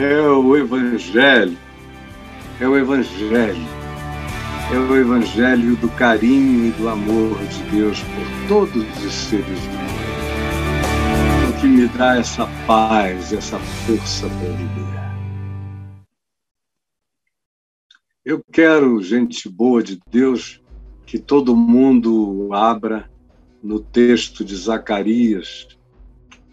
É o Evangelho, é o Evangelho, é o Evangelho do carinho e do amor de Deus por todos os seres humanos, o que me dá essa paz, essa força para viver. Eu quero, gente boa de Deus, que todo mundo abra no texto de Zacarias,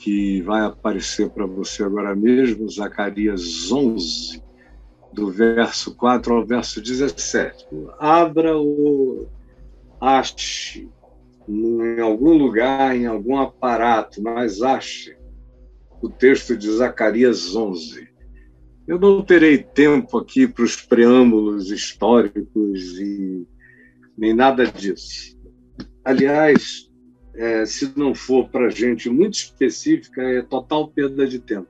que vai aparecer para você agora mesmo, Zacarias 11, do verso 4 ao verso 17. Abra o ache em algum lugar, em algum aparato, mas ache o texto de Zacarias 11. Eu não terei tempo aqui para os preâmbulos históricos e nem nada disso. Aliás, é, se não for para gente muito específica, é total perda de tempo.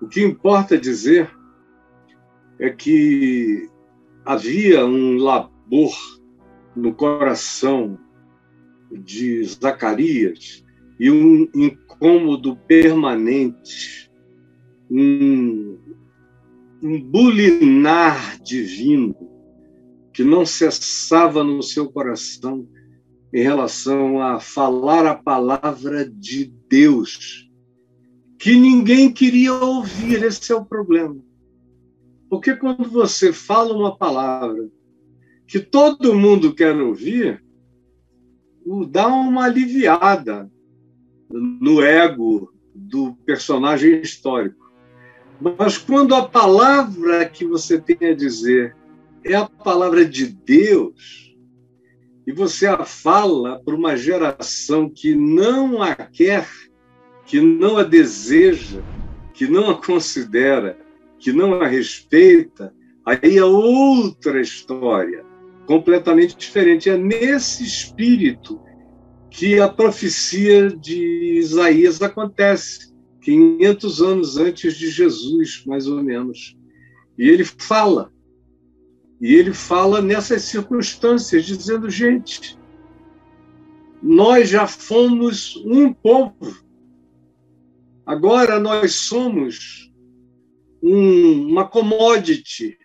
O que importa dizer é que havia um labor no coração de Zacarias e um incômodo permanente, um um bulinar divino que não cessava no seu coração em relação a falar a palavra de Deus, que ninguém queria ouvir, esse é o problema. Porque quando você fala uma palavra que todo mundo quer ouvir, dá uma aliviada no ego do personagem histórico. Mas quando a palavra que você tem a dizer é a palavra de Deus, e você a fala para uma geração que não a quer, que não a deseja, que não a considera, que não a respeita, aí é outra história, completamente diferente. É nesse espírito que a profecia de Isaías acontece 500 anos antes de Jesus, mais ou menos. E ele fala. E ele fala nessas circunstâncias, dizendo: gente, nós já fomos um povo. Agora nós somos um, uma commodity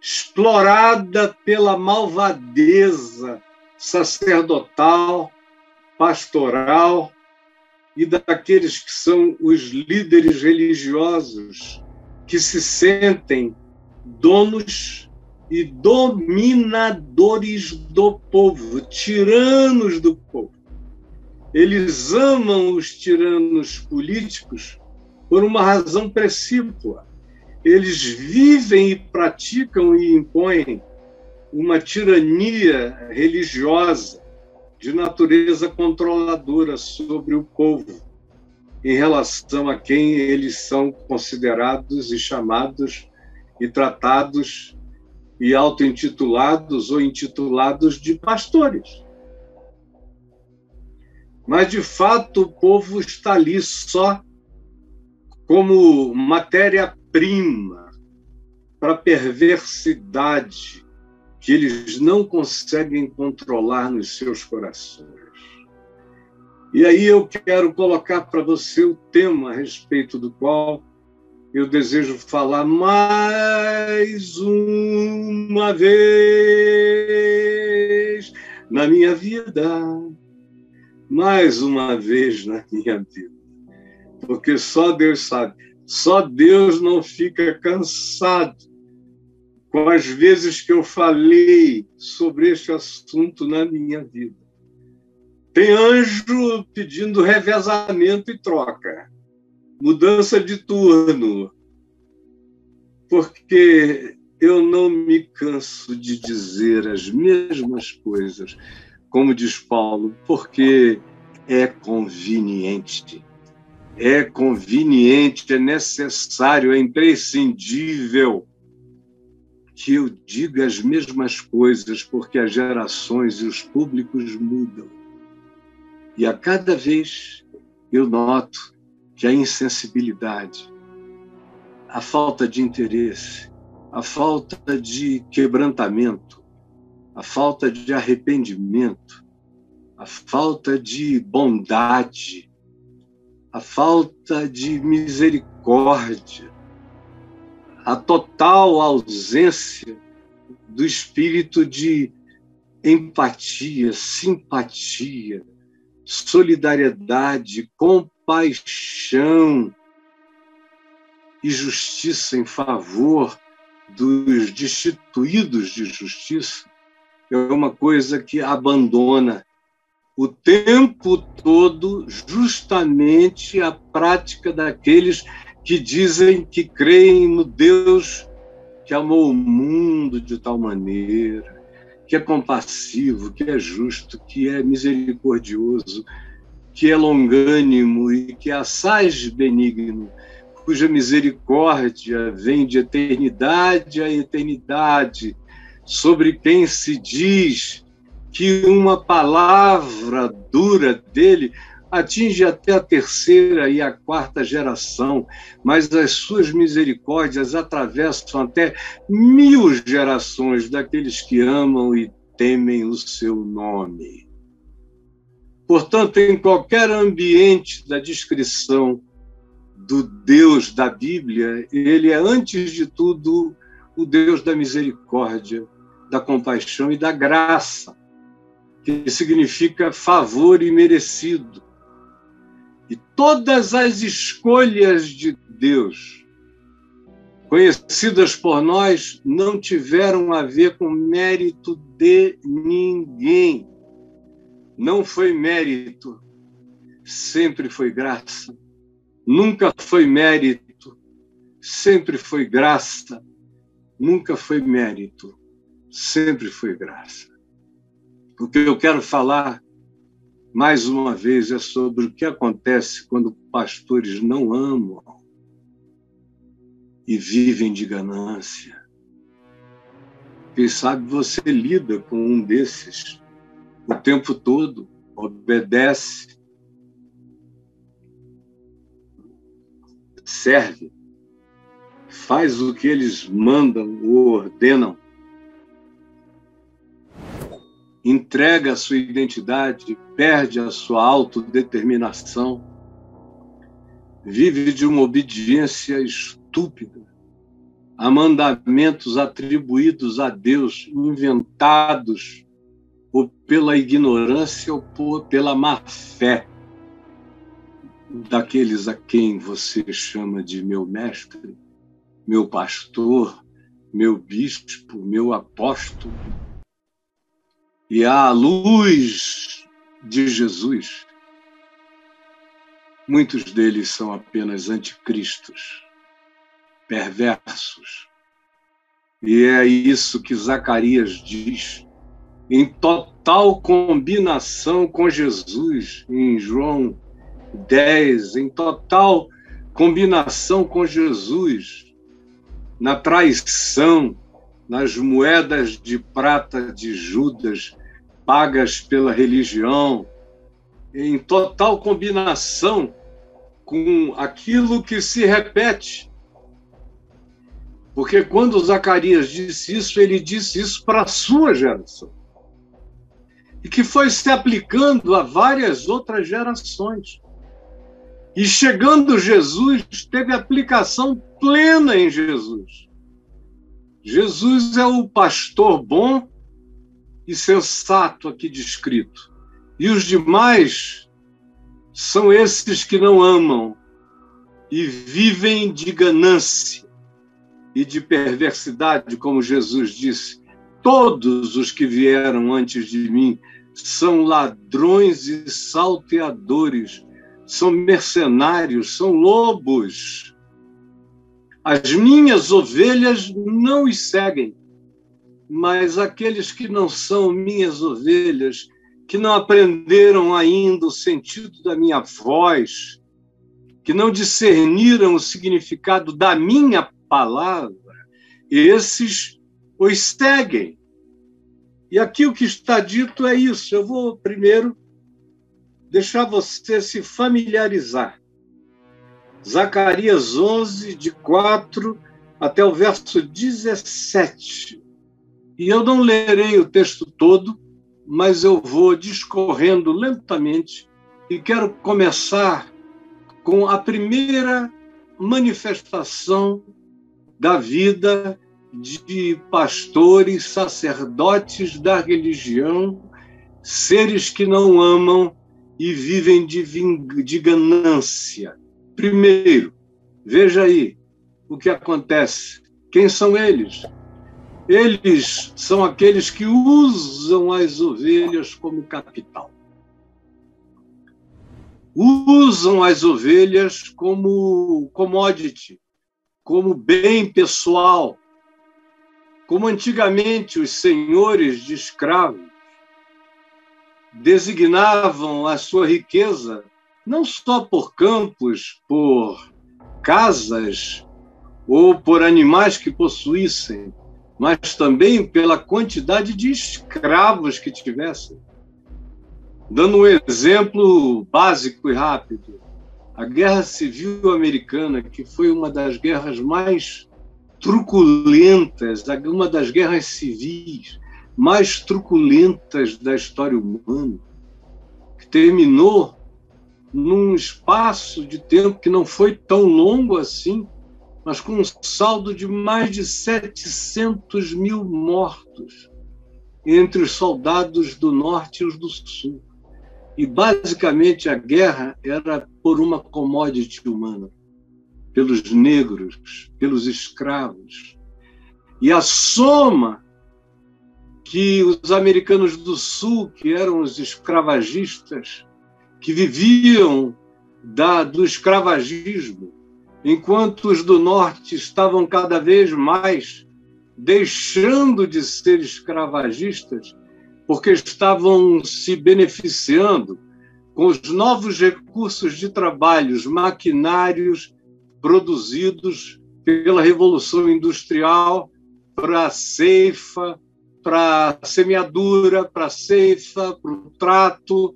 explorada pela malvadeza sacerdotal, pastoral, e daqueles que são os líderes religiosos, que se sentem donos e dominadores do povo, tiranos do povo. Eles amam os tiranos políticos por uma razão precípua. Eles vivem e praticam e impõem uma tirania religiosa de natureza controladora sobre o povo em relação a quem eles são considerados e chamados e tratados e auto-intitulados ou intitulados de pastores. Mas, de fato, o povo está ali só como matéria-prima para perversidade que eles não conseguem controlar nos seus corações. E aí eu quero colocar para você o tema a respeito do qual eu desejo falar mais uma vez na minha vida. Mais uma vez na minha vida. Porque só Deus sabe. Só Deus não fica cansado com as vezes que eu falei sobre este assunto na minha vida. Tem anjo pedindo revezamento e troca, mudança de turno, porque eu não me canso de dizer as mesmas coisas, como diz Paulo, porque é conveniente. É conveniente, é necessário, é imprescindível que eu diga as mesmas coisas, porque as gerações e os públicos mudam. E a cada vez eu noto que a insensibilidade, a falta de interesse, a falta de quebrantamento, a falta de arrependimento, a falta de bondade a falta de misericórdia, a total ausência do espírito de empatia, simpatia, solidariedade, compaixão e justiça em favor dos destituídos de justiça é uma coisa que abandona o tempo todo justamente a prática daqueles que dizem que creem no Deus que amou o mundo de tal maneira, que é compassivo, que é justo, que é misericordioso, que é longânimo e que é assaz benigno, cuja misericórdia vem de eternidade a eternidade, sobre quem se diz que uma palavra dura dele atinge até a terceira e a quarta geração, mas as suas misericórdias atravessam até mil gerações daqueles que amam e temem o seu nome. Portanto, em qualquer ambiente da descrição do Deus da Bíblia, ele é, antes de tudo, o Deus da misericórdia, da compaixão e da graça, que significa favor imerecido e todas as escolhas de Deus, conhecidas por nós, não tiveram a ver com mérito de ninguém. Não foi mérito, sempre foi graça. Nunca foi mérito, sempre foi graça. Nunca foi mérito, sempre foi graça. O que eu quero falar mais uma vez, é sobre o que acontece quando pastores não amam e vivem de ganância. Quem sabe você lida com um desses o tempo todo, obedece, serve, faz o que eles mandam ou ordenam entrega a sua identidade, perde a sua autodeterminação, vive de uma obediência estúpida a mandamentos atribuídos a Deus, inventados ou pela ignorância ou por, pela má fé daqueles a quem você chama de meu mestre, meu pastor, meu bispo, meu apóstolo e à luz de Jesus, muitos deles são apenas anticristos, perversos. E é isso que Zacarias diz, em total combinação com Jesus, em João 10, em total combinação com Jesus, na traição, nas moedas de prata de Judas, pagas pela religião, em total combinação com aquilo que se repete. Porque quando Zacarias disse isso, ele disse isso para a sua geração. E que foi se aplicando a várias outras gerações. E chegando Jesus, teve aplicação plena em Jesus. Jesus é o pastor bom e sensato aqui descrito. E os demais são esses que não amam e vivem de ganância e de perversidade, como Jesus disse. Todos os que vieram antes de mim são ladrões e salteadores, são mercenários, são lobos. As minhas ovelhas não os seguem mas aqueles que não são minhas ovelhas, que não aprenderam ainda o sentido da minha voz, que não discerniram o significado da minha palavra, esses os seguem. E aqui o que está dito é isso. Eu vou primeiro deixar você se familiarizar. Zacarias 11, de 4 até o verso 17. E eu não lerei o texto todo, mas eu vou discorrendo lentamente e quero começar com a primeira manifestação da vida de pastores, sacerdotes da religião, seres que não amam e vivem de, de ganância. Primeiro, veja aí o que acontece. Quem são eles? Eles são aqueles que usam as ovelhas como capital. Usam as ovelhas como commodity, como bem pessoal, como antigamente os senhores de escravos designavam a sua riqueza não só por campos, por casas ou por animais que possuíssem, mas também pela quantidade de escravos que tivessem. Dando um exemplo básico e rápido, a Guerra Civil Americana, que foi uma das guerras mais truculentas, uma das guerras civis mais truculentas da história humana, que terminou num espaço de tempo que não foi tão longo assim, mas com um saldo de mais de 700 mil mortos entre os soldados do norte e os do sul. E, basicamente, a guerra era por uma commodity humana, pelos negros, pelos escravos. E a soma que os americanos do Sul, que eram os escravagistas, que viviam da, do escravagismo, enquanto os do Norte estavam cada vez mais deixando de ser escravagistas, porque estavam se beneficiando com os novos recursos de trabalho, os maquinários produzidos pela Revolução Industrial para a ceifa, para a semeadura, para a ceifa, para o trato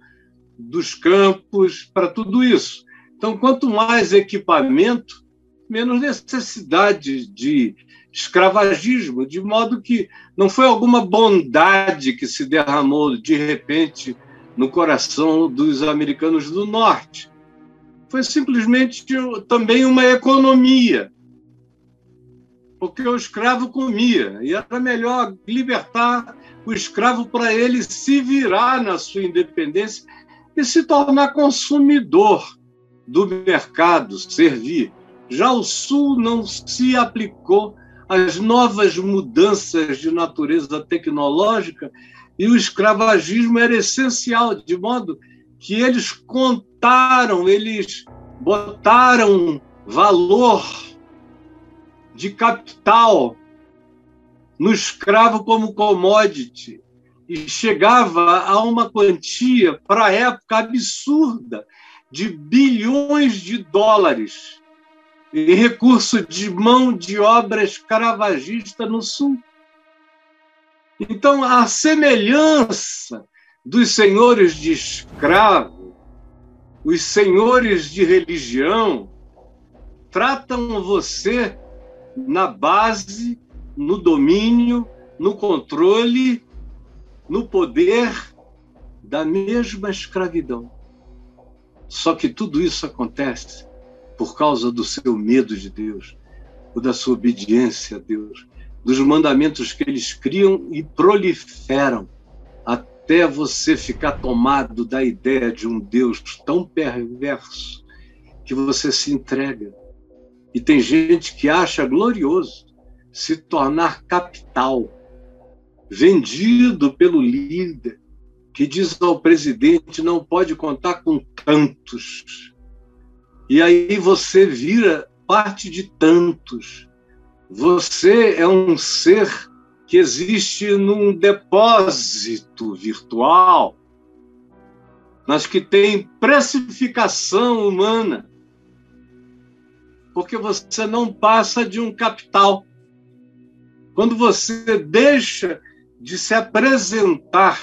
dos campos, para tudo isso. Então, quanto mais equipamento, menos necessidade de escravagismo, de modo que não foi alguma bondade que se derramou de repente no coração dos americanos do norte. Foi simplesmente também uma economia porque o escravo comia, e era melhor libertar o escravo para ele se virar na sua independência e se tornar consumidor do mercado, servir. Já o Sul não se aplicou às novas mudanças de natureza tecnológica e o escravagismo era essencial, de modo que eles contaram, eles botaram valor de capital no escravo como commodity e chegava a uma quantia, para a época, absurda, de bilhões de dólares em recurso de mão de obra escravagista no Sul. Então, a semelhança dos senhores de escravo, os senhores de religião, tratam você na base, no domínio, no controle, no poder da mesma escravidão. Só que tudo isso acontece por causa do seu medo de Deus, ou da sua obediência a Deus, dos mandamentos que eles criam e proliferam, até você ficar tomado da ideia de um Deus tão perverso que você se entrega e tem gente que acha glorioso se tornar capital, vendido pelo líder, que diz ao presidente não pode contar com tantos. E aí você vira parte de tantos. Você é um ser que existe num depósito virtual, mas que tem precificação humana porque você não passa de um capital. Quando você deixa de se apresentar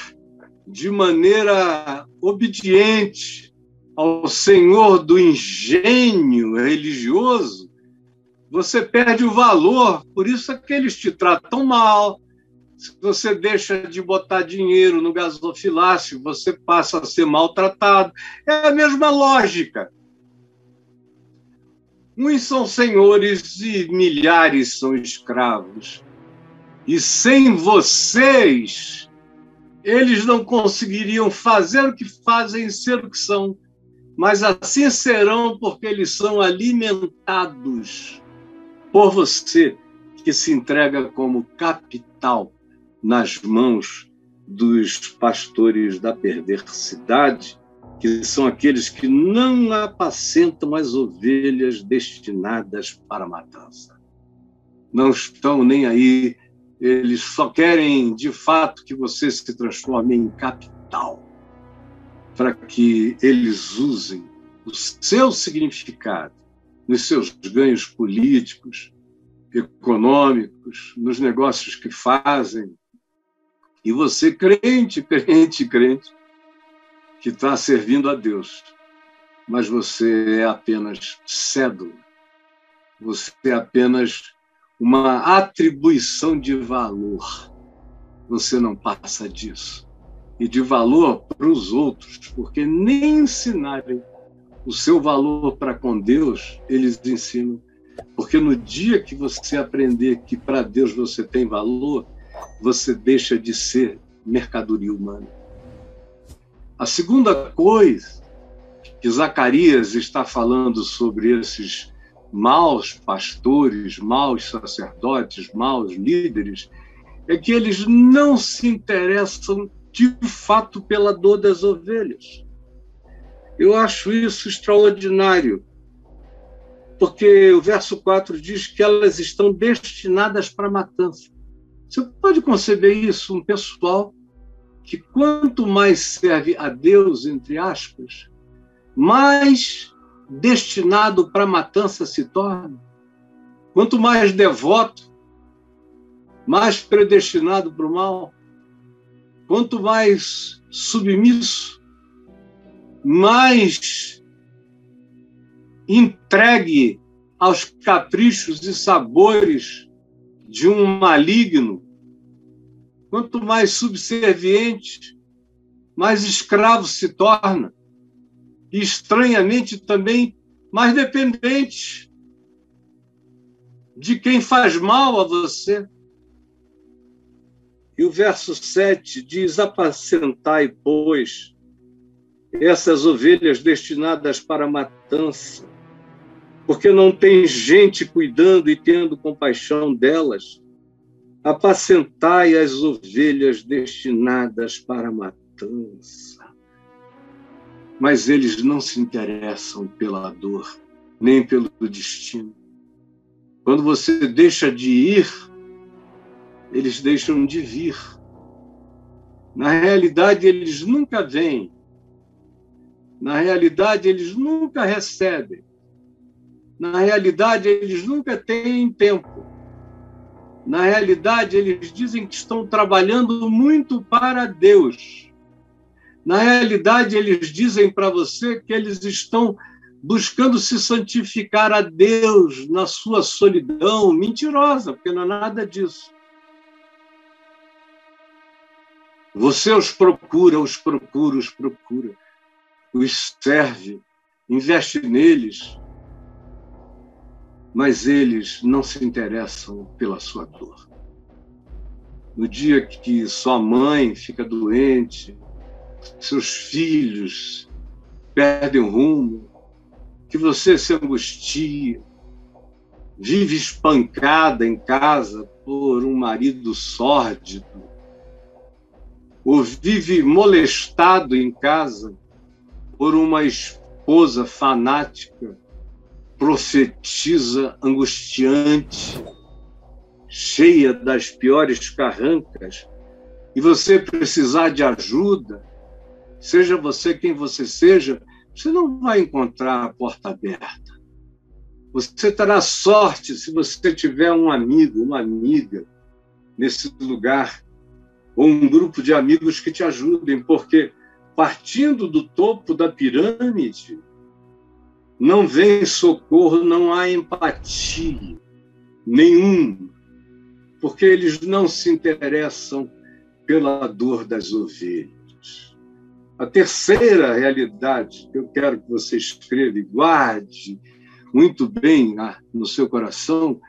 de maneira obediente ao Senhor do engenho religioso, você perde o valor, por isso é que eles te tratam mal. Se você deixa de botar dinheiro no gasofilácio, você passa a ser maltratado. É a mesma lógica. Uns são senhores e milhares são escravos. E sem vocês, eles não conseguiriam fazer o que fazem e ser o que são. Mas assim serão porque eles são alimentados por você, que se entrega como capital nas mãos dos pastores da perversidade que são aqueles que não apacentam as ovelhas destinadas para a matança. Não estão nem aí, eles só querem, de fato, que você se transforme em capital, para que eles usem o seu significado nos seus ganhos políticos, econômicos, nos negócios que fazem. E você, crente, crente, crente, que está servindo a Deus, mas você é apenas cédula, você é apenas uma atribuição de valor. Você não passa disso. E de valor para os outros, porque nem ensinarem o seu valor para com Deus, eles ensinam. Porque no dia que você aprender que para Deus você tem valor, você deixa de ser mercadoria humana. A segunda coisa que Zacarias está falando sobre esses maus pastores, maus sacerdotes, maus líderes, é que eles não se interessam de fato pela dor das ovelhas. Eu acho isso extraordinário, porque o verso 4 diz que elas estão destinadas para matança. Você pode conceber isso, um pessoal que quanto mais serve a Deus, entre aspas, mais destinado para matança se torna. Quanto mais devoto, mais predestinado para o mal. Quanto mais submisso, mais entregue aos caprichos e sabores de um maligno, Quanto mais subserviente, mais escravo se torna. E, estranhamente, também mais dependente de quem faz mal a você. E o verso 7 diz: Apacentai, pois, essas ovelhas destinadas para matança, porque não tem gente cuidando e tendo compaixão delas apacentai as ovelhas destinadas para matança. Mas eles não se interessam pela dor, nem pelo destino. Quando você deixa de ir, eles deixam de vir. Na realidade, eles nunca vêm. Na realidade, eles nunca recebem. Na realidade, eles nunca têm tempo. Na realidade, eles dizem que estão trabalhando muito para Deus. Na realidade, eles dizem para você que eles estão buscando se santificar a Deus na sua solidão mentirosa, porque não é nada disso. Você os procura, os procura, os procura, os serve, investe neles, mas eles não se interessam pela sua dor. No dia que sua mãe fica doente, seus filhos perdem o rumo, que você se angustia, vive espancada em casa por um marido sórdido, ou vive molestado em casa por uma esposa fanática profetiza angustiante, cheia das piores carrancas, e você precisar de ajuda, seja você quem você seja, você não vai encontrar a porta aberta. Você terá sorte se você tiver um amigo, uma amiga nesse lugar, ou um grupo de amigos que te ajudem, porque partindo do topo da pirâmide, não vem socorro, não há empatia nenhum, porque eles não se interessam pela dor das ovelhas. A terceira realidade que eu quero que você escreva e guarde muito bem ah, no seu coração,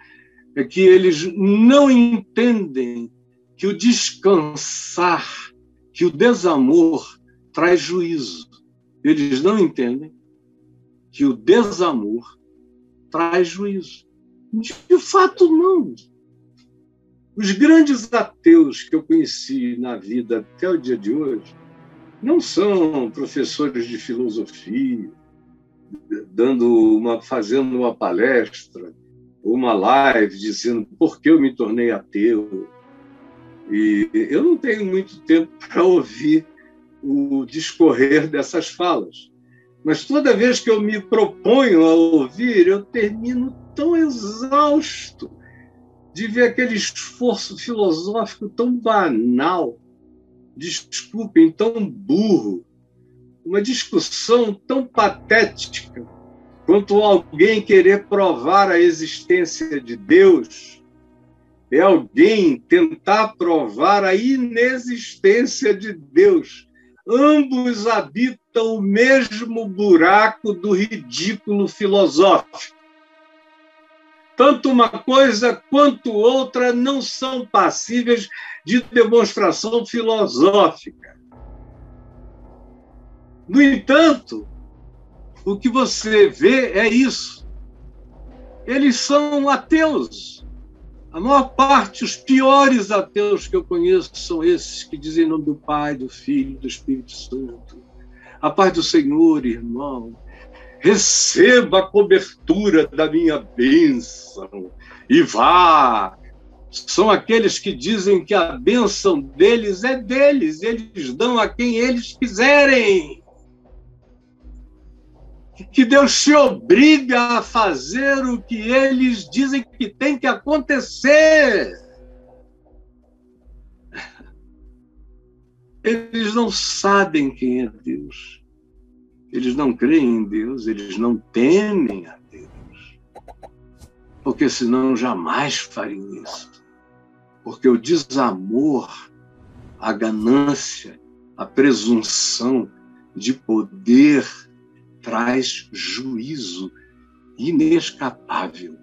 é que eles não entendem que o descansar, que o desamor traz juízo. Eles não entendem que o desamor traz juízo. De fato, não. Os grandes ateus que eu conheci na vida até o dia de hoje não são professores de filosofia, dando uma, fazendo uma palestra, uma live dizendo por que eu me tornei ateu. E eu não tenho muito tempo para ouvir o discorrer dessas falas. Mas toda vez que eu me proponho a ouvir, eu termino tão exausto de ver aquele esforço filosófico tão banal, desculpem, tão burro, uma discussão tão patética quanto alguém querer provar a existência de Deus, é alguém tentar provar a inexistência de Deus. Ambos habitam o mesmo buraco do ridículo filosófico. Tanto uma coisa quanto outra não são passíveis de demonstração filosófica. No entanto, o que você vê é isso. Eles são ateus. A maior parte, os piores ateus que eu conheço são esses que dizem em nome do Pai, do Filho, do Espírito Santo. A paz do Senhor, irmão. Receba a cobertura da minha bênção e vá. São aqueles que dizem que a bênção deles é deles, eles dão a quem eles quiserem que Deus te obriga a fazer o que eles dizem que tem que acontecer. Eles não sabem quem é Deus. Eles não creem em Deus, eles não temem a Deus. Porque senão jamais fariam isso. Porque o desamor, a ganância, a presunção de poder, traz juízo inescapável,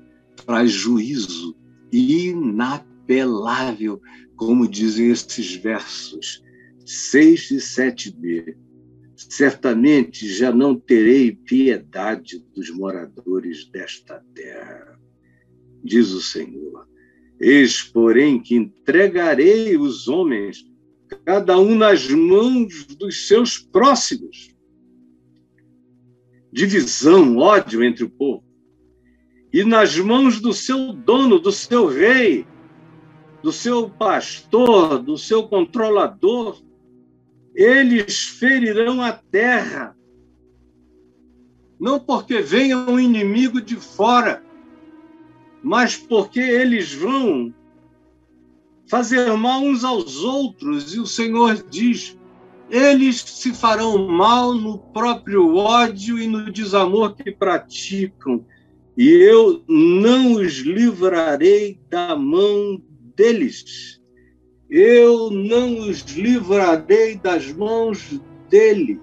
traz juízo inapelável, como dizem esses versos 6 e 7b. Certamente já não terei piedade dos moradores desta terra, diz o Senhor. Eis, porém, que entregarei os homens, cada um nas mãos dos seus próximos divisão, ódio entre o povo. E nas mãos do seu dono, do seu rei, do seu pastor, do seu controlador, eles ferirão a terra. Não porque venha um inimigo de fora, mas porque eles vão fazer mal uns aos outros. E o Senhor diz: eles se farão mal no próprio ódio e no desamor que praticam, e eu não os livrarei da mão deles. Eu não os livrarei das mãos deles.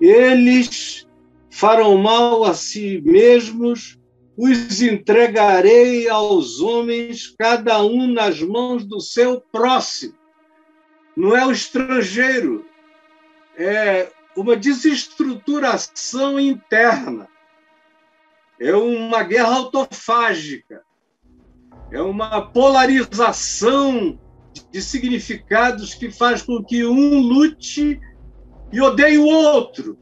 Eles farão mal a si mesmos, os entregarei aos homens, cada um nas mãos do seu próximo não é o estrangeiro, é uma desestruturação interna, é uma guerra autofágica, é uma polarização de significados que faz com que um lute e odeie o outro.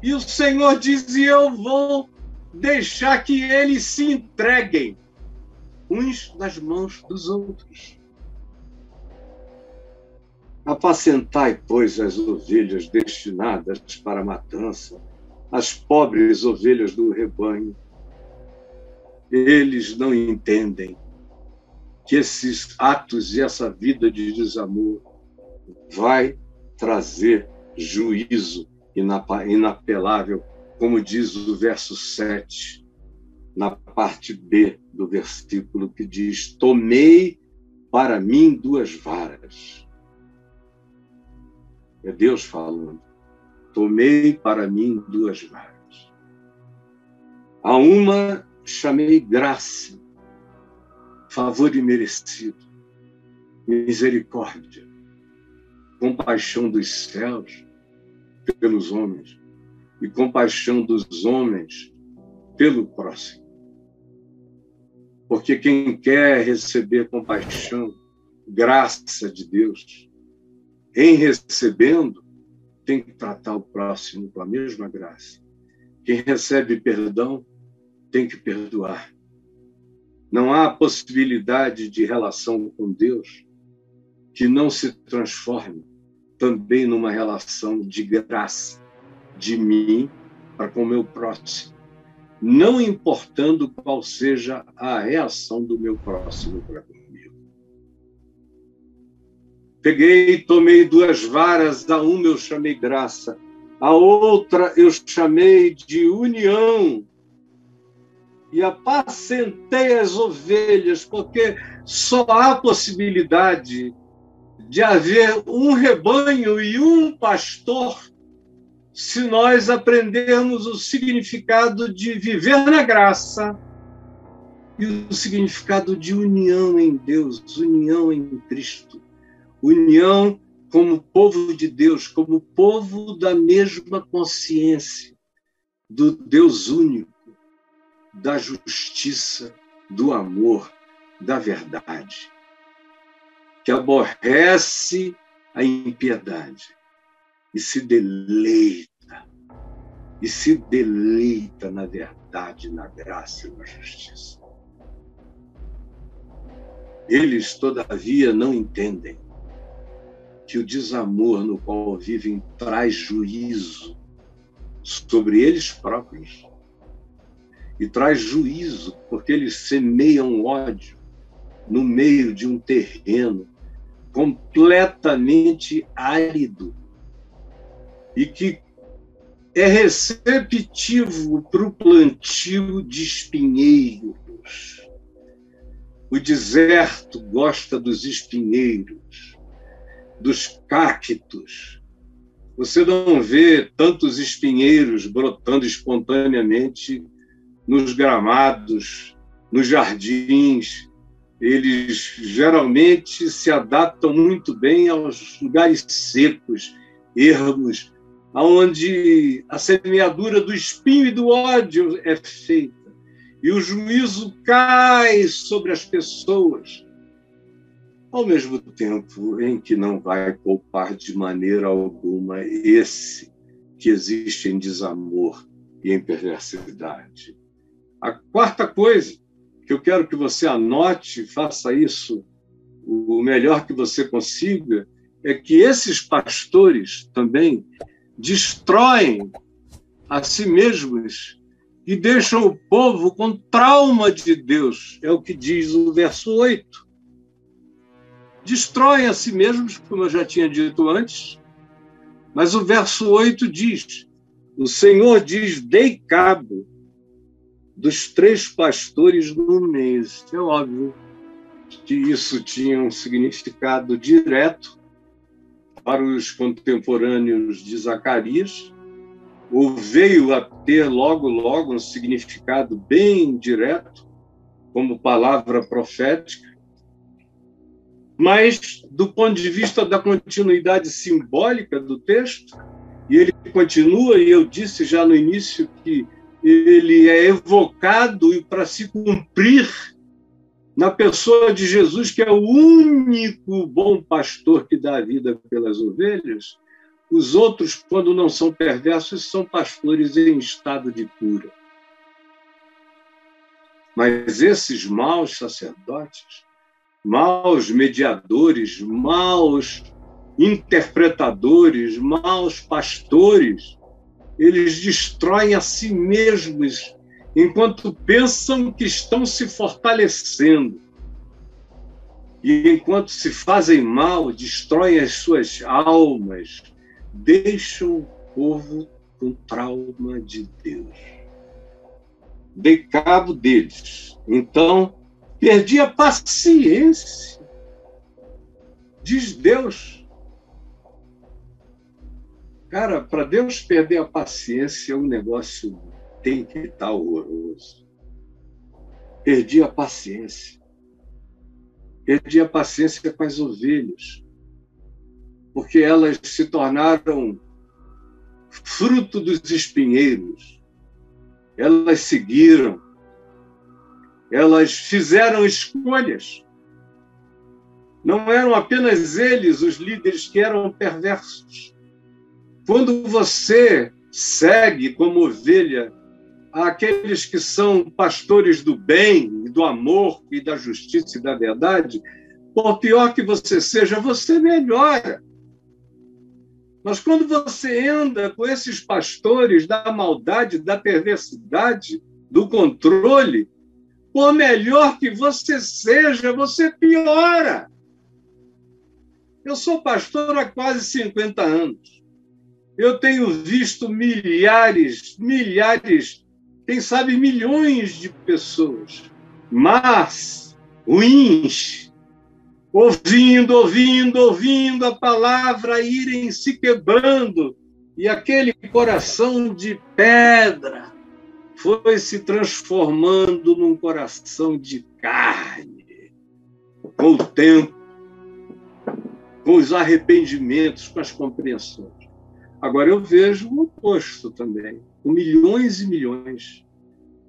E o Senhor diz: e eu vou deixar que eles se entreguem uns nas mãos dos outros. Apacentai, pois, as ovelhas destinadas para a matança, as pobres ovelhas do rebanho. Eles não entendem que esses atos e essa vida de desamor vai trazer juízo inapelável, como diz o verso 7, na parte B do versículo, que diz: Tomei para mim duas varas é Deus falando. Tomei para mim duas varas. A uma chamei graça, favor imerecido, misericórdia, compaixão dos céus pelos homens e compaixão dos homens pelo próximo. Porque quem quer receber compaixão, graça de Deus, em recebendo, tem que tratar o próximo com a mesma graça. Quem recebe perdão, tem que perdoar. Não há possibilidade de relação com Deus que não se transforme também numa relação de graça de mim para com o meu próximo não importando qual seja a reação do meu próximo para comigo. Peguei, tomei duas varas, a uma eu chamei graça, a outra eu chamei de união. E apacentei as ovelhas, porque só há possibilidade de haver um rebanho e um pastor se nós aprendermos o significado de viver na graça e o significado de união em Deus, união em Cristo, união como povo de Deus, como povo da mesma consciência, do Deus único, da justiça, do amor, da verdade, que aborrece a impiedade e se deleita, e se deleita na verdade, na graça e na justiça. Eles, todavia, não entendem que o desamor no qual vivem traz juízo sobre eles próprios. E traz juízo porque eles semeiam ódio no meio de um terreno completamente árido e que é receptivo para o plantio de espinheiros. O deserto gosta dos espinheiros, dos cactos. Você não vê tantos espinheiros brotando espontaneamente nos gramados, nos jardins. Eles geralmente se adaptam muito bem aos lugares secos ermos, onde a semeadura do espinho e do ódio é feita, e o juízo cai sobre as pessoas, ao mesmo tempo em que não vai poupar de maneira alguma esse que existe em desamor e em perversidade. A quarta coisa que eu quero que você anote, faça isso o melhor que você consiga, é que esses pastores também destroem a si mesmos e deixam o povo com trauma de Deus, é o que diz o verso 8. Destroem a si mesmos, como eu já tinha dito antes, mas o verso 8 diz: o Senhor diz, dei cabo dos três pastores no mês. É óbvio que isso tinha um significado direto para os contemporâneos de Zacarias, ou veio a ter logo, logo um significado bem direto, como palavra profética, mas do ponto de vista da continuidade simbólica do texto, e ele continua, e eu disse já no início que ele é evocado e para se cumprir na pessoa de Jesus, que é o único bom pastor que dá a vida pelas ovelhas, os outros, quando não são perversos, são pastores em estado de cura. Mas esses maus sacerdotes, maus mediadores, maus interpretadores, maus pastores, eles destroem a si mesmos enquanto pensam que estão se fortalecendo. E enquanto se fazem mal, destroem as suas almas, deixam o povo com trauma de Deus. Dei cabo deles. Então, perdi a paciência. Diz Deus. Cara, para Deus perder a paciência é um negócio tem que estar horroroso. Perdi a paciência. Perdi a paciência com as ovelhas, porque elas se tornaram fruto dos espinheiros. Elas seguiram, elas fizeram escolhas. Não eram apenas eles os líderes que eram perversos. Quando você segue como ovelha aqueles que são pastores do bem, do amor e da justiça e da verdade, por pior que você seja, você melhora. Mas quando você anda com esses pastores da maldade, da perversidade, do controle, por melhor que você seja, você piora. Eu sou pastor há quase 50 anos. Eu tenho visto milhares, milhares quem sabe milhões de pessoas, mas ruins, ouvindo, ouvindo, ouvindo a palavra irem se quebrando, e aquele coração de pedra foi se transformando num coração de carne, com o tempo, com os arrependimentos, com as compreensões. Agora eu vejo o oposto também com milhões e milhões.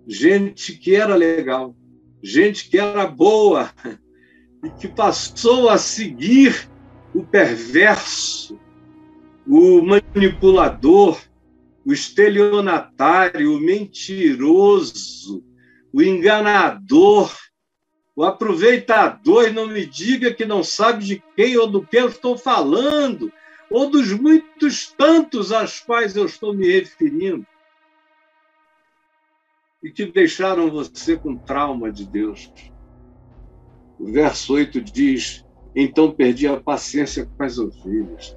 Gente que era legal, gente que era boa e que passou a seguir o perverso, o manipulador, o estelionatário, o mentiroso, o enganador, o aproveitador, e não me diga que não sabe de quem ou do que eu estou falando, ou dos muitos tantos aos quais eu estou me referindo e que deixaram você com trauma de Deus. O verso 8 diz: Então perdi a paciência com as ovelhas.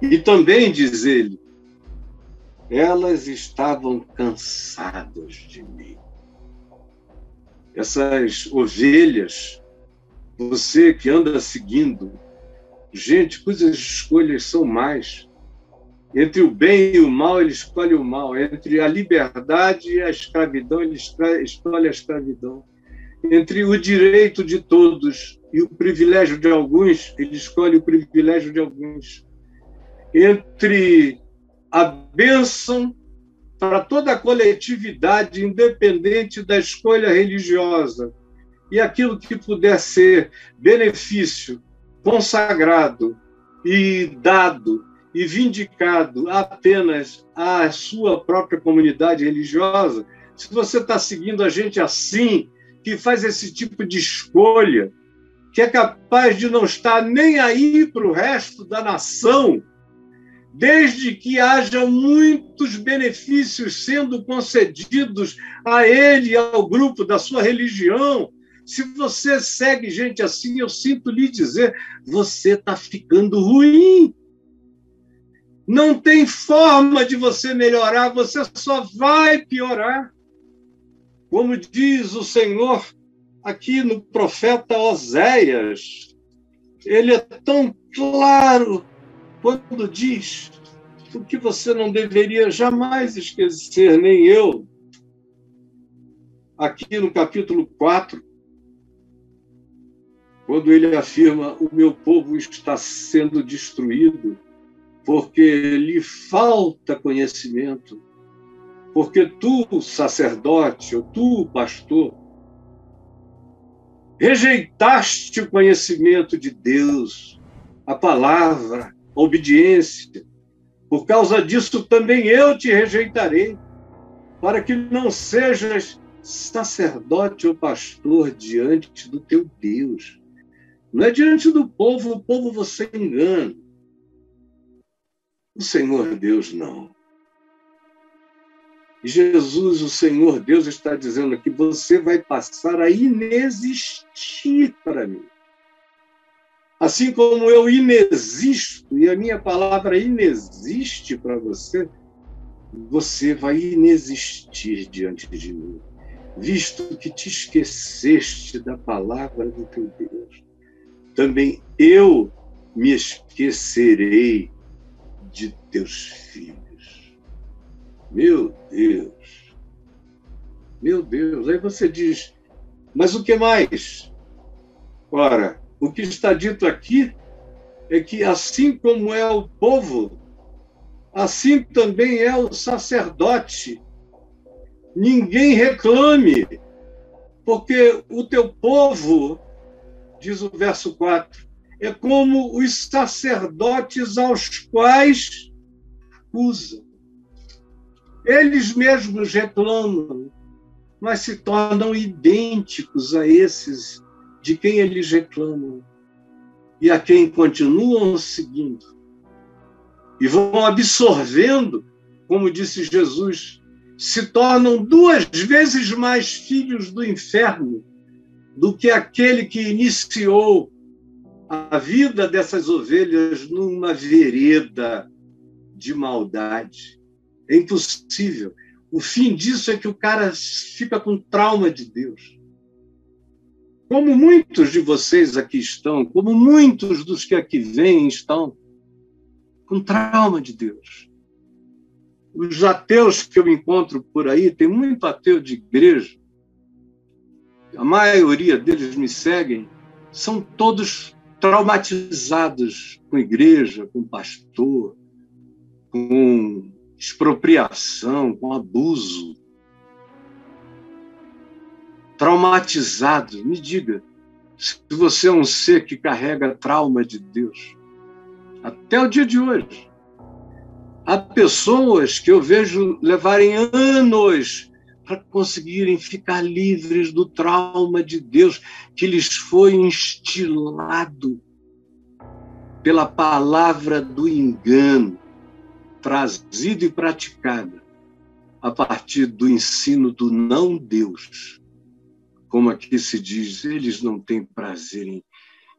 E também, diz ele, elas estavam cansadas de mim. Essas ovelhas, você que anda seguindo, gente cujas escolhas são mais, entre o bem e o mal, ele escolhe o mal. Entre a liberdade e a escravidão, ele escolhe a escravidão. Entre o direito de todos e o privilégio de alguns, ele escolhe o privilégio de alguns. Entre a bênção para toda a coletividade, independente da escolha religiosa, e aquilo que puder ser benefício consagrado e dado e vindicado apenas à sua própria comunidade religiosa, se você está seguindo a gente assim, que faz esse tipo de escolha, que é capaz de não estar nem aí para o resto da nação, desde que haja muitos benefícios sendo concedidos a ele e ao grupo da sua religião. Se você segue gente assim, eu sinto lhe dizer, você está ficando ruim. Não tem forma de você melhorar, você só vai piorar. Como diz o Senhor aqui no profeta Oséias, ele é tão claro quando diz o que você não deveria jamais esquecer, nem eu. Aqui no capítulo 4, quando ele afirma: O meu povo está sendo destruído porque lhe falta conhecimento, porque tu, sacerdote, ou tu, pastor, rejeitaste o conhecimento de Deus, a palavra, obediência. Por causa disso também eu te rejeitarei, para que não sejas sacerdote ou pastor diante do teu Deus. Não é diante do povo, o povo você engana. O Senhor Deus não. Jesus, o Senhor Deus, está dizendo que você vai passar a inexistir para mim. Assim como eu inexisto e a minha palavra inexiste para você, você vai inexistir diante de mim, visto que te esqueceste da palavra do teu Deus. Também eu me esquecerei de teus filhos. Meu Deus. Meu Deus. Aí você diz, mas o que mais? Ora, o que está dito aqui é que assim como é o povo, assim também é o sacerdote. Ninguém reclame, porque o teu povo, diz o verso 4, é como os sacerdotes aos quais usam. Eles mesmos reclamam, mas se tornam idênticos a esses de quem eles reclamam e a quem continuam seguindo. E vão absorvendo, como disse Jesus, se tornam duas vezes mais filhos do inferno do que aquele que iniciou a vida dessas ovelhas numa vereda de maldade. É impossível. O fim disso é que o cara fica com trauma de Deus. Como muitos de vocês aqui estão, como muitos dos que aqui vêm estão, com trauma de Deus. Os ateus que eu encontro por aí, tem muito ateu de igreja, a maioria deles me seguem, são todos traumatizados com igreja, com pastor, com expropriação, com abuso. Traumatizado, me diga, se você é um ser que carrega trauma de Deus, até o dia de hoje. Há pessoas que eu vejo levarem anos para conseguirem ficar livres do trauma de Deus que lhes foi instilado pela palavra do engano, trazida e praticada a partir do ensino do não Deus. Como aqui se diz, eles não têm prazer em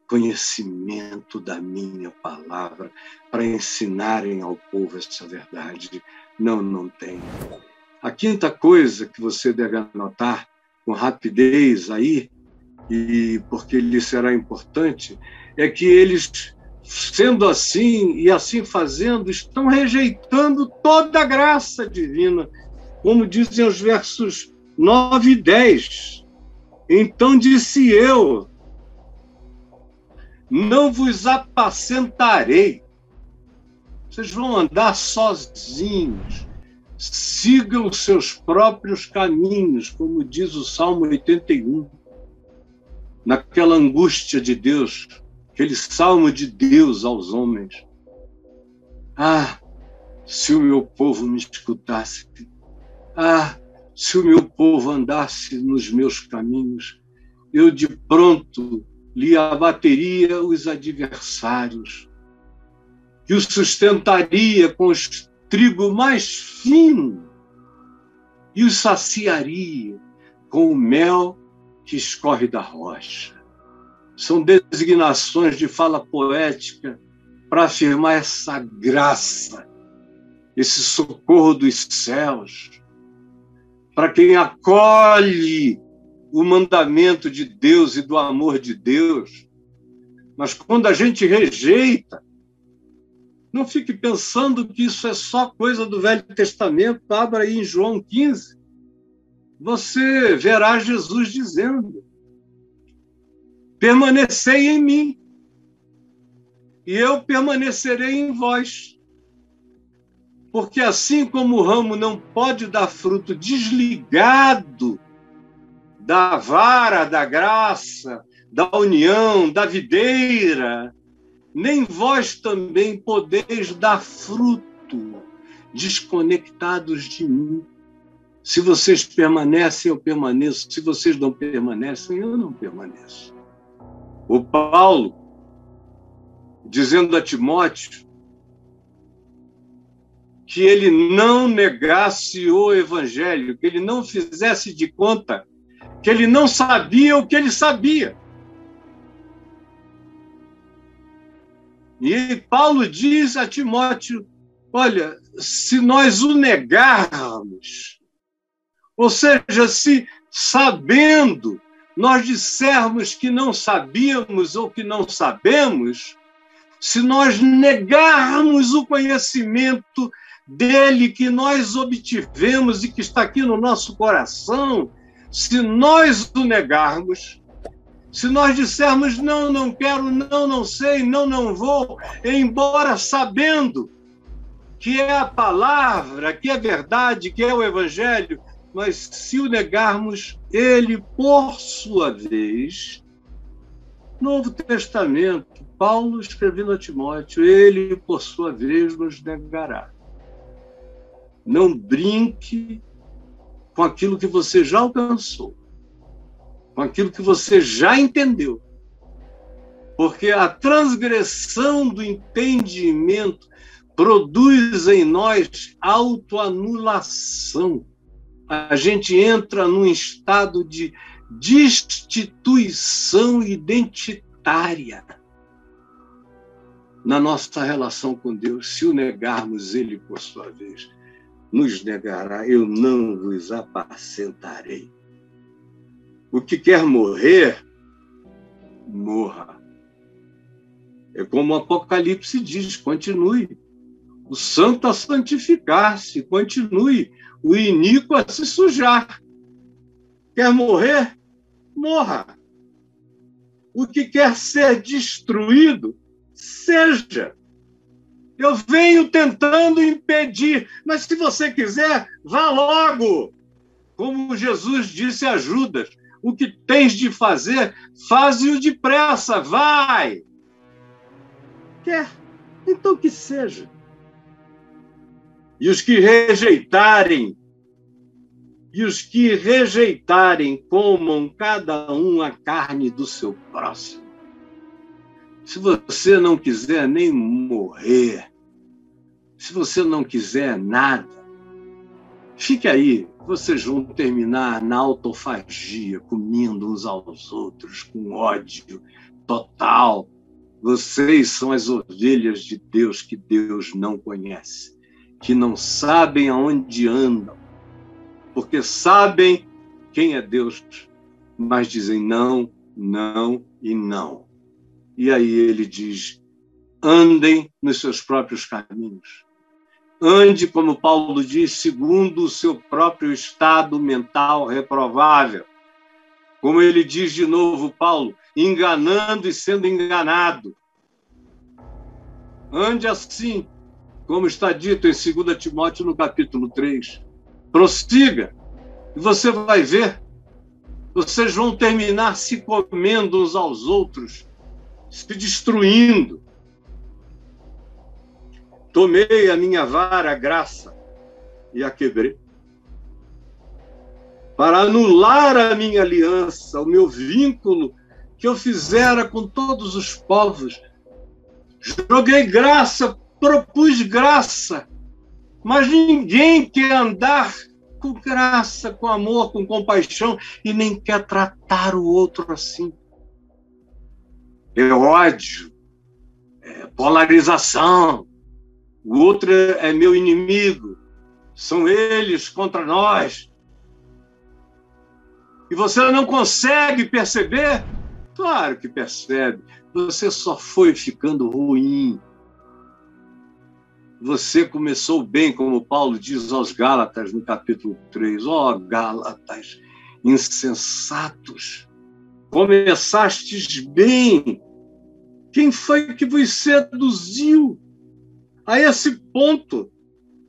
conhecimento da minha palavra para ensinarem ao povo essa verdade. Não, não tem. A quinta coisa que você deve anotar com rapidez aí, e porque lhe será importante, é que eles, sendo assim e assim fazendo, estão rejeitando toda a graça divina, como dizem os versos 9 e 10. Então disse eu: Não vos apacentarei, vocês vão andar sozinhos sigam seus próprios caminhos, como diz o Salmo 81. Naquela angústia de Deus, aquele salmo de Deus aos homens. Ah, se o meu povo me escutasse. Ah, se o meu povo andasse nos meus caminhos, eu de pronto lhe abateria os adversários e o sustentaria com os trigo mais fino e o saciaria com o mel que escorre da rocha. São designações de fala poética para afirmar essa graça, esse socorro dos céus, para quem acolhe o mandamento de Deus e do amor de Deus. Mas quando a gente rejeita, não fique pensando que isso é só coisa do Velho Testamento. Abra aí em João 15. Você verá Jesus dizendo: Permanecei em mim, e eu permanecerei em vós. Porque assim como o ramo não pode dar fruto desligado da vara da graça, da união, da videira, nem vós também podeis dar fruto desconectados de mim. Se vocês permanecem, eu permaneço. Se vocês não permanecem, eu não permaneço. O Paulo, dizendo a Timóteo que ele não negasse o evangelho, que ele não fizesse de conta que ele não sabia o que ele sabia. E Paulo diz a Timóteo: olha, se nós o negarmos, ou seja, se sabendo nós dissermos que não sabíamos ou que não sabemos, se nós negarmos o conhecimento dele que nós obtivemos e que está aqui no nosso coração, se nós o negarmos, se nós dissermos não, não quero, não, não sei, não, não vou, embora sabendo que é a palavra, que é verdade, que é o evangelho, mas se o negarmos, ele, por sua vez, Novo Testamento, Paulo escrevendo a Timóteo, ele, por sua vez, nos negará. Não brinque com aquilo que você já alcançou, com aquilo que você já entendeu. Porque a transgressão do entendimento produz em nós autoanulação. A gente entra num estado de destituição identitária na nossa relação com Deus. Se o negarmos, Ele, por sua vez, nos negará. Eu não vos apacentarei. O que quer morrer, morra. É como o Apocalipse diz: continue. O santo a santificar-se, continue. O iníquo a se sujar. Quer morrer? morra. O que quer ser destruído, seja. Eu venho tentando impedir, mas se você quiser, vá logo. Como Jesus disse a Judas: o que tens de fazer, faze-o depressa, vai. Quer, então que seja. E os que rejeitarem e os que rejeitarem, comam cada um a carne do seu próximo. Se você não quiser nem morrer, se você não quiser nada, fique aí. Vocês vão terminar na autofagia, comendo uns aos outros, com ódio total. Vocês são as ovelhas de Deus que Deus não conhece, que não sabem aonde andam porque sabem quem é Deus, mas dizem não, não e não. E aí ele diz: andem nos seus próprios caminhos. Ande, como Paulo diz, segundo o seu próprio estado mental reprovável. Como ele diz de novo, Paulo, enganando e sendo enganado. Ande assim, como está dito em 2 Timóteo no capítulo 3. Prossiga, e você vai ver. Vocês vão terminar se comendo uns aos outros, se destruindo. Tomei a minha vara, a graça, e a quebrei. Para anular a minha aliança, o meu vínculo que eu fizera com todos os povos. Joguei graça, propus graça, mas ninguém quer andar com graça, com amor, com compaixão e nem quer tratar o outro assim. É ódio, é polarização. O outro é meu inimigo. São eles contra nós. E você não consegue perceber? Claro que percebe. Você só foi ficando ruim você começou bem, como Paulo diz aos Gálatas no capítulo 3. Ó oh, Gálatas, insensatos, começastes bem. Quem foi que vos seduziu a esse ponto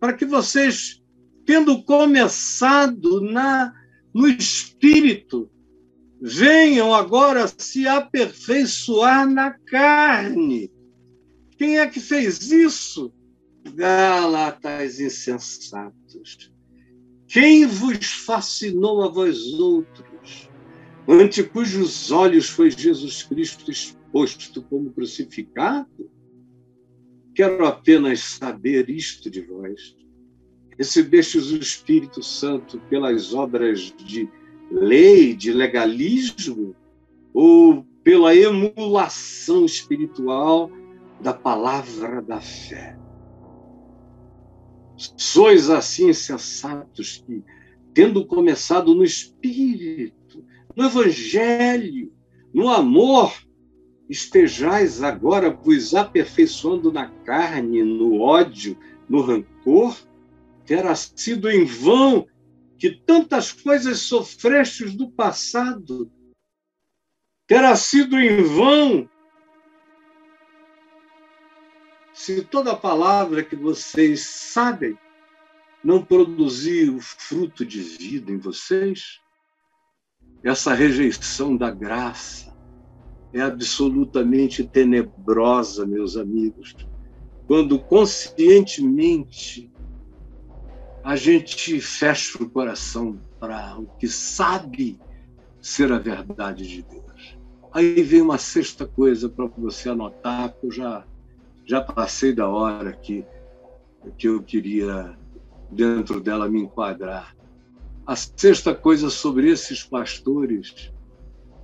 para que vocês, tendo começado na no espírito, venham agora se aperfeiçoar na carne? Quem é que fez isso? Gálatas insensatos, quem vos fascinou a vós outros, ante cujos olhos foi Jesus Cristo exposto como crucificado? Quero apenas saber isto de vós. Recebestes o Espírito Santo pelas obras de lei, de legalismo, ou pela emulação espiritual da palavra da fé? Sois assim sensatos que, tendo começado no Espírito, no Evangelho, no amor, estejais agora vos aperfeiçoando na carne, no ódio, no rancor? terá sido em vão que tantas coisas sofrestes do passado. Terá sido em vão se toda palavra que vocês sabem não produzir o fruto de vida em vocês, essa rejeição da graça é absolutamente tenebrosa, meus amigos. Quando conscientemente a gente fecha o coração para o que sabe ser a verdade de Deus. Aí vem uma sexta coisa para você anotar, que eu já, já passei da hora que, que eu queria dentro dela me enquadrar. A sexta coisa sobre esses pastores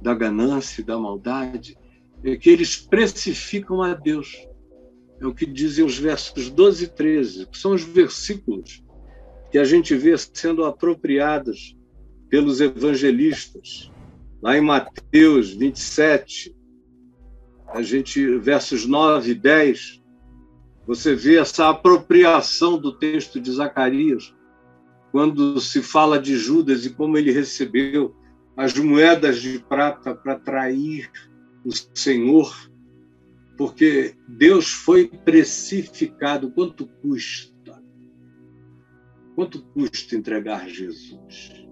da ganância e da maldade é que eles precificam a Deus. É o que dizem os versos 12 e 13, que são os versículos que a gente vê sendo apropriados pelos evangelistas. Lá em Mateus 27, a gente, versos 9 e 10, você vê essa apropriação do texto de Zacarias, quando se fala de Judas e como ele recebeu as moedas de prata para trair o Senhor, porque Deus foi precificado. Quanto custa? Quanto custa entregar Jesus?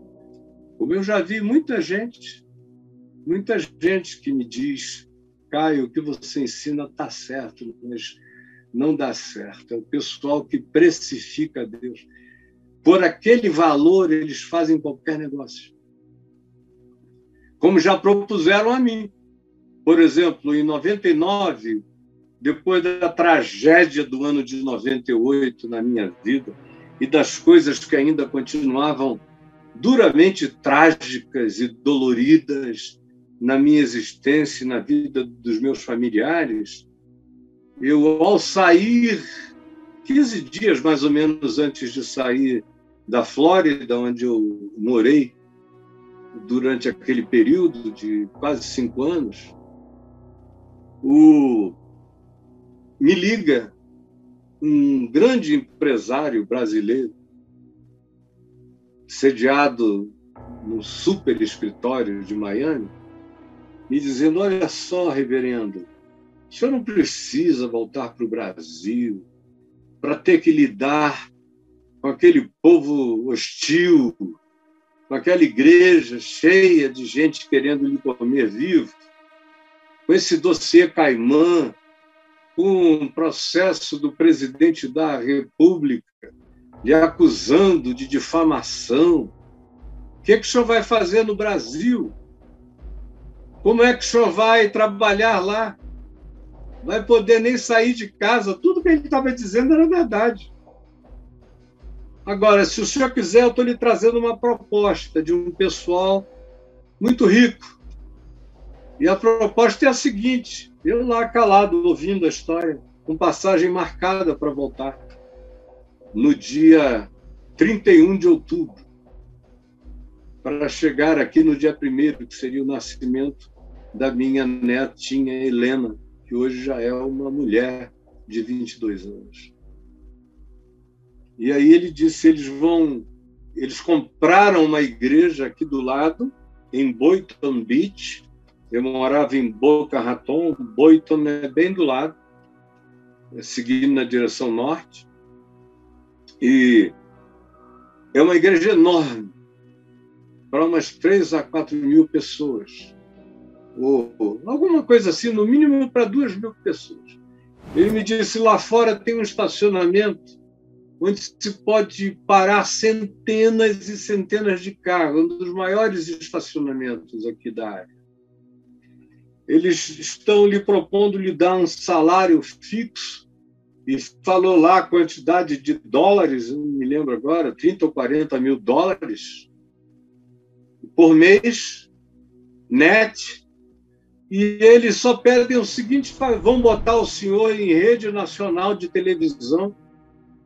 Como eu já vi muita gente, muita gente que me diz, Caio, o que você ensina está certo, mas não dá certo. É o pessoal que precifica Deus. Por aquele valor, eles fazem qualquer negócio. Como já propuseram a mim. Por exemplo, em 99, depois da tragédia do ano de 98 na minha vida e das coisas que ainda continuavam duramente trágicas e doloridas na minha existência e na vida dos meus familiares, eu, ao sair, 15 dias mais ou menos antes de sair da Flórida, onde eu morei durante aquele período de quase cinco anos, o, me liga um grande empresário brasileiro, sediado no super escritório de Miami, me dizendo: Olha só, reverendo, o senhor não precisa voltar para o Brasil para ter que lidar com aquele povo hostil, com aquela igreja cheia de gente querendo lhe comer vivo, com esse dossiê Caimã, com um processo do presidente da República lhe acusando de difamação. O que, é que o senhor vai fazer no Brasil? Como é que o senhor vai trabalhar lá? vai poder nem sair de casa. Tudo que ele estava dizendo era verdade. Agora, se o senhor quiser, eu estou lhe trazendo uma proposta de um pessoal muito rico. E a proposta é a seguinte: eu lá calado, ouvindo a história, com passagem marcada para voltar, no dia 31 de outubro, para chegar aqui no dia 1, que seria o nascimento da minha netinha Helena, que hoje já é uma mulher de 22 anos. E aí ele disse: eles vão, eles compraram uma igreja aqui do lado, em Boynton Beach. Eu morava em Boca Raton, Boynton é bem do lado, seguindo na direção norte. E é uma igreja enorme, para umas 3 a 4 mil pessoas ou, alguma coisa assim, no mínimo para duas mil pessoas. Ele me disse: lá fora tem um estacionamento onde se pode parar centenas e centenas de carros, um dos maiores estacionamentos aqui da área. Eles estão lhe propondo lhe dar um salário fixo e falou lá a quantidade de dólares, não me lembro agora, 30 ou 40 mil dólares por mês, net, e eles só pedem o seguinte: vão botar o senhor em rede nacional de televisão,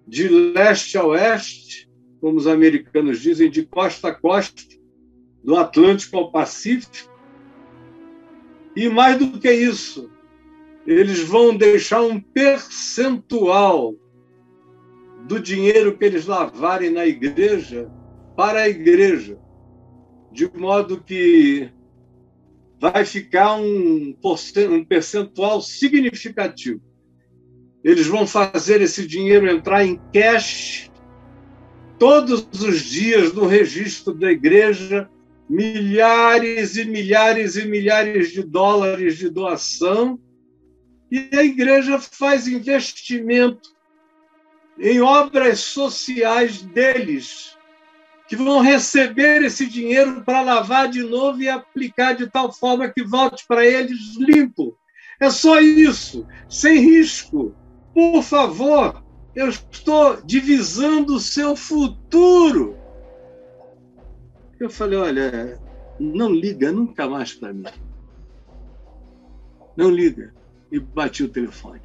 de leste a oeste, como os americanos dizem, de costa a costa, do Atlântico ao Pacífico. E mais do que isso, eles vão deixar um percentual do dinheiro que eles lavarem na igreja para a igreja, de modo que vai ficar um percentual significativo. Eles vão fazer esse dinheiro entrar em cash todos os dias no registro da igreja, milhares e milhares e milhares de dólares de doação, e a igreja faz investimento em obras sociais deles, que vão receber esse dinheiro para lavar de novo e aplicar de tal forma que volte para eles limpo. É só isso, sem risco. Por favor, eu estou divisando o seu futuro. Eu falei: olha, não liga nunca mais para mim. Não liga. E bati o telefone.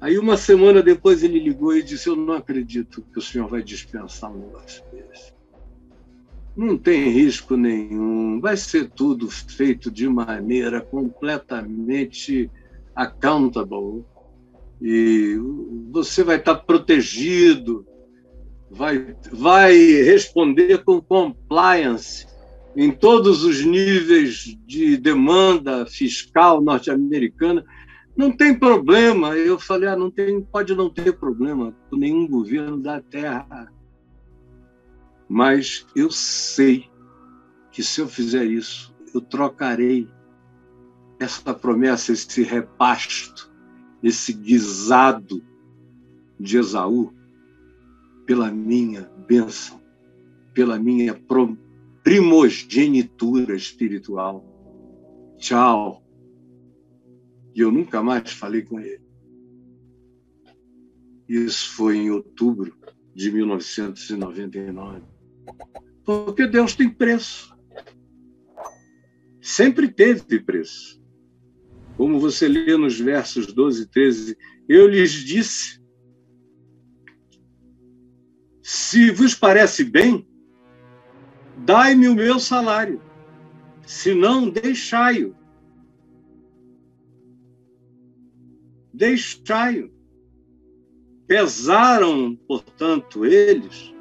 Aí, uma semana depois, ele ligou e disse: Eu não acredito que o senhor vai dispensar um negócio desse. Não tem risco nenhum, vai ser tudo feito de maneira completamente accountable. E você vai estar protegido, vai, vai responder com compliance em todos os níveis de demanda fiscal norte-americana não tem problema. Eu falei, ah, não tem, pode não ter problema com nenhum governo da Terra. Mas eu sei que se eu fizer isso, eu trocarei essa promessa, esse repasto, esse guisado de Esaú pela minha bênção, pela minha primogenitura espiritual. Tchau. E eu nunca mais falei com ele. Isso foi em outubro de 1999. Porque Deus tem preço. Sempre teve preço. Como você lê nos versos 12 e 13, eu lhes disse: se vos parece bem, dai-me o meu salário, se não, deixai-o. deixai-o. Pesaram, portanto, eles,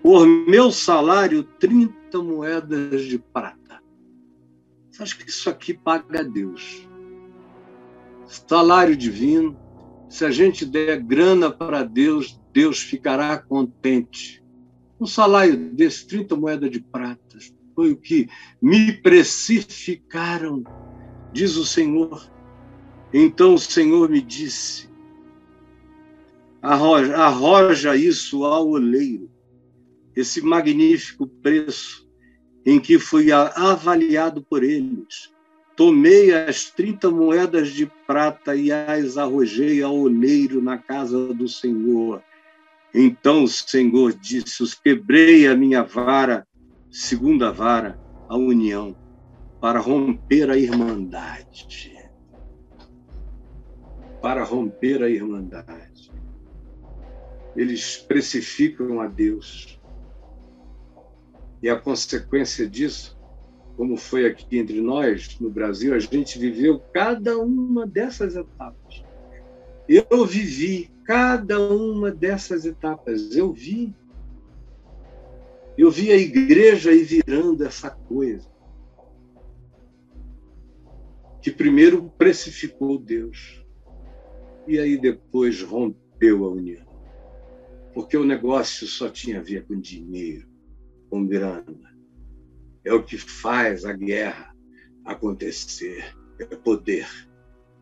por meu salário, 30 moedas de prata. Você acha que isso aqui paga a Deus? Salário divino. Se a gente der grana para Deus, Deus ficará contente. Um salário desse, 30 moedas de prata, foi o que me precificaram, diz o Senhor. Então o Senhor me disse: arroja, arroja isso ao oleiro, esse magnífico preço em que fui avaliado por eles. Tomei as 30 moedas de prata e as arrojei ao oleiro na casa do Senhor. Então o Senhor disse: Os quebrei a minha vara, segunda vara, a união, para romper a irmandade para romper a irmandade. Eles precificam a Deus. E a consequência disso, como foi aqui entre nós, no Brasil, a gente viveu cada uma dessas etapas. Eu vivi cada uma dessas etapas. Eu vi. Eu vi a igreja aí virando essa coisa. Que primeiro precificou Deus e aí depois rompeu a união. Porque o negócio só tinha a ver com dinheiro, com grana. É o que faz a guerra acontecer, é poder.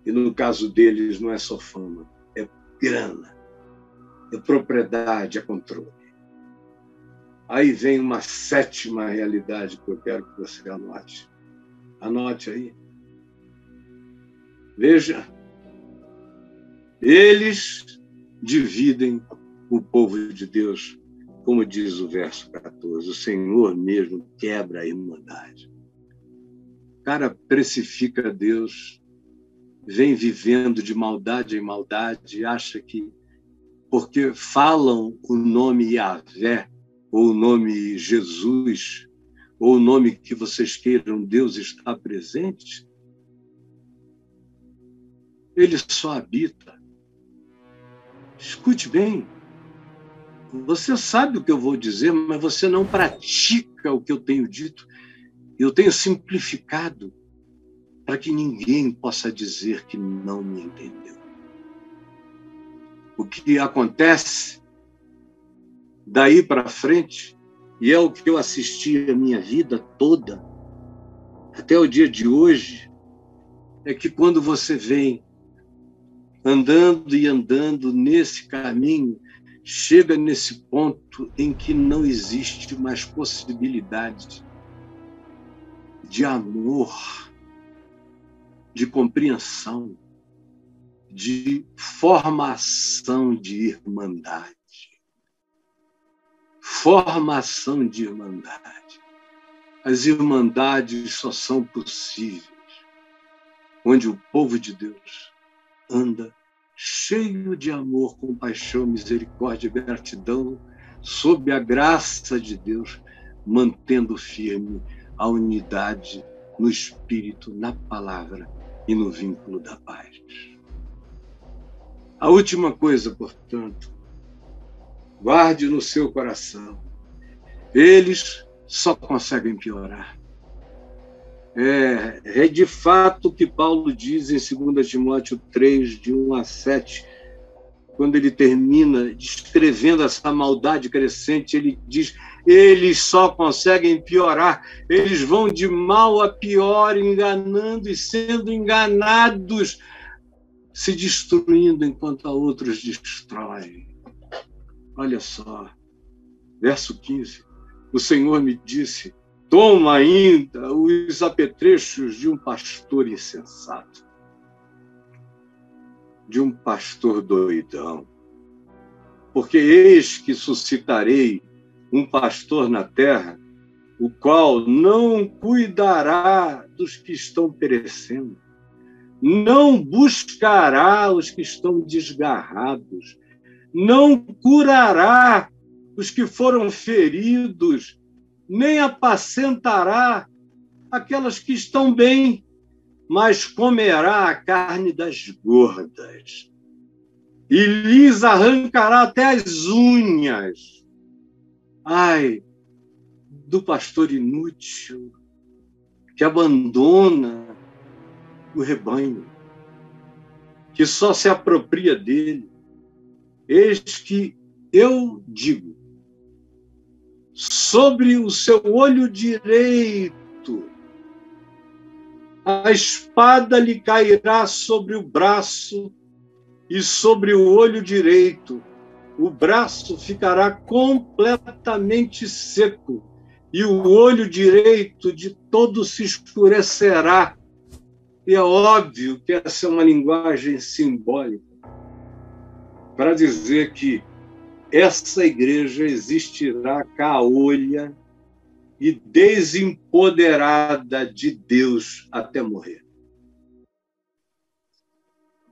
E no caso deles não é só fama, é grana, é propriedade, é controle. Aí vem uma sétima realidade que eu quero que você anote. Anote aí. Veja eles dividem o povo de Deus, como diz o verso 14. O Senhor mesmo quebra a irmandade. Cara precifica Deus, vem vivendo de maldade em maldade, acha que porque falam o nome Yahvé, ou o nome Jesus, ou o nome que vocês queiram, Deus está presente, ele só habita Escute bem. Você sabe o que eu vou dizer, mas você não pratica o que eu tenho dito. Eu tenho simplificado para que ninguém possa dizer que não me entendeu. O que acontece daí para frente, e é o que eu assisti a minha vida toda, até o dia de hoje, é que quando você vem andando e andando nesse caminho, chega nesse ponto em que não existe mais possibilidade de amor, de compreensão, de formação de irmandade. Formação de irmandade. As irmandades só são possíveis onde o povo de Deus anda cheio de amor, compaixão, misericórdia e gratidão, sob a graça de Deus, mantendo firme a unidade no espírito, na palavra e no vínculo da paz. A última coisa, portanto, guarde no seu coração. Eles só conseguem piorar. É, é de fato o que Paulo diz em 2 Timóteo 3, de 1 a 7, quando ele termina descrevendo essa maldade crescente, ele diz: eles só conseguem piorar, eles vão de mal a pior, enganando e sendo enganados se destruindo enquanto a outros destroem. Olha só, verso 15. O Senhor me disse: Toma ainda os apetrechos de um pastor insensato, de um pastor doidão, porque eis que suscitarei um pastor na terra, o qual não cuidará dos que estão perecendo não buscará os que estão desgarrados, não curará os que foram feridos, nem apacentará aquelas que estão bem, mas comerá a carne das gordas e lhes arrancará até as unhas. Ai, do pastor inútil que abandona o rebanho, que só se apropria dele. Eis que eu digo, sobre o seu olho direito, a espada lhe cairá sobre o braço e sobre o olho direito. O braço ficará completamente seco e o olho direito de todo se escurecerá. E é óbvio que essa é uma linguagem simbólica. Para dizer que essa igreja existirá caolha e desempoderada de Deus até morrer.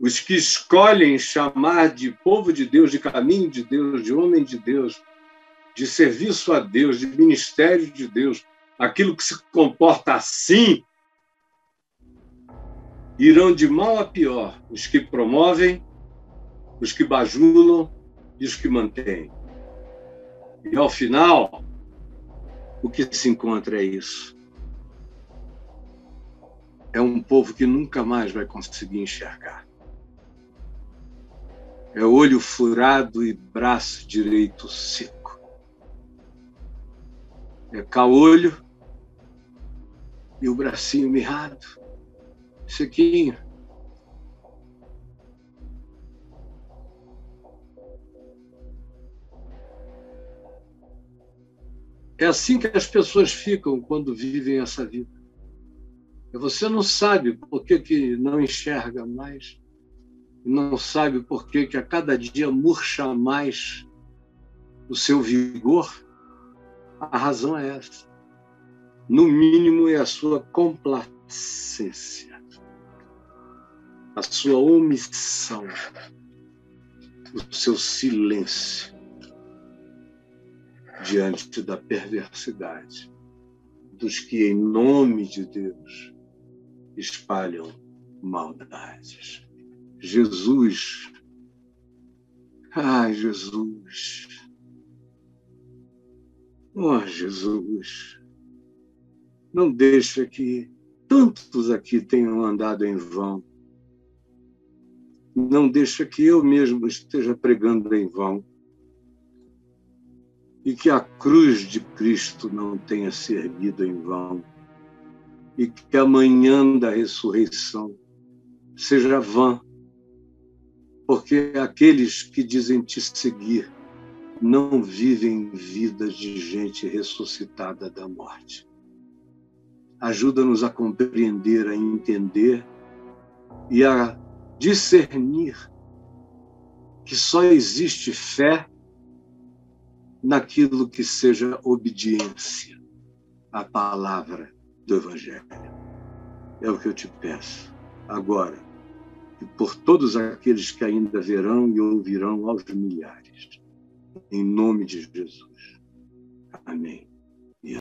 Os que escolhem chamar de povo de Deus, de caminho de Deus, de homem de Deus, de serviço a Deus, de ministério de Deus, aquilo que se comporta assim irão de mal a pior os que promovem, os que bajulam os que mantêm. E ao final, o que se encontra é isso. É um povo que nunca mais vai conseguir enxergar. É olho furado e braço direito seco. É caolho e o bracinho mirrado Chiquinho. É assim que as pessoas ficam quando vivem essa vida. Você não sabe por que, que não enxerga mais, não sabe por que, que a cada dia murcha mais o seu vigor. A razão é essa. No mínimo, é a sua complacência a sua omissão, o seu silêncio diante da perversidade dos que, em nome de Deus, espalham maldades. Jesus, Ai, Jesus. Oh, Jesus. Não deixa que tantos aqui tenham andado em vão. Não deixa que eu mesmo esteja pregando em vão. E que a cruz de Cristo não tenha servido em vão. E que a manhã da ressurreição seja vã. Porque aqueles que dizem te seguir não vivem vidas de gente ressuscitada da morte ajuda-nos a compreender, a entender e a discernir que só existe fé naquilo que seja obediência à palavra do Evangelho. É o que eu te peço agora e por todos aqueles que ainda verão e ouvirão aos milhares. Em nome de Jesus. Amém.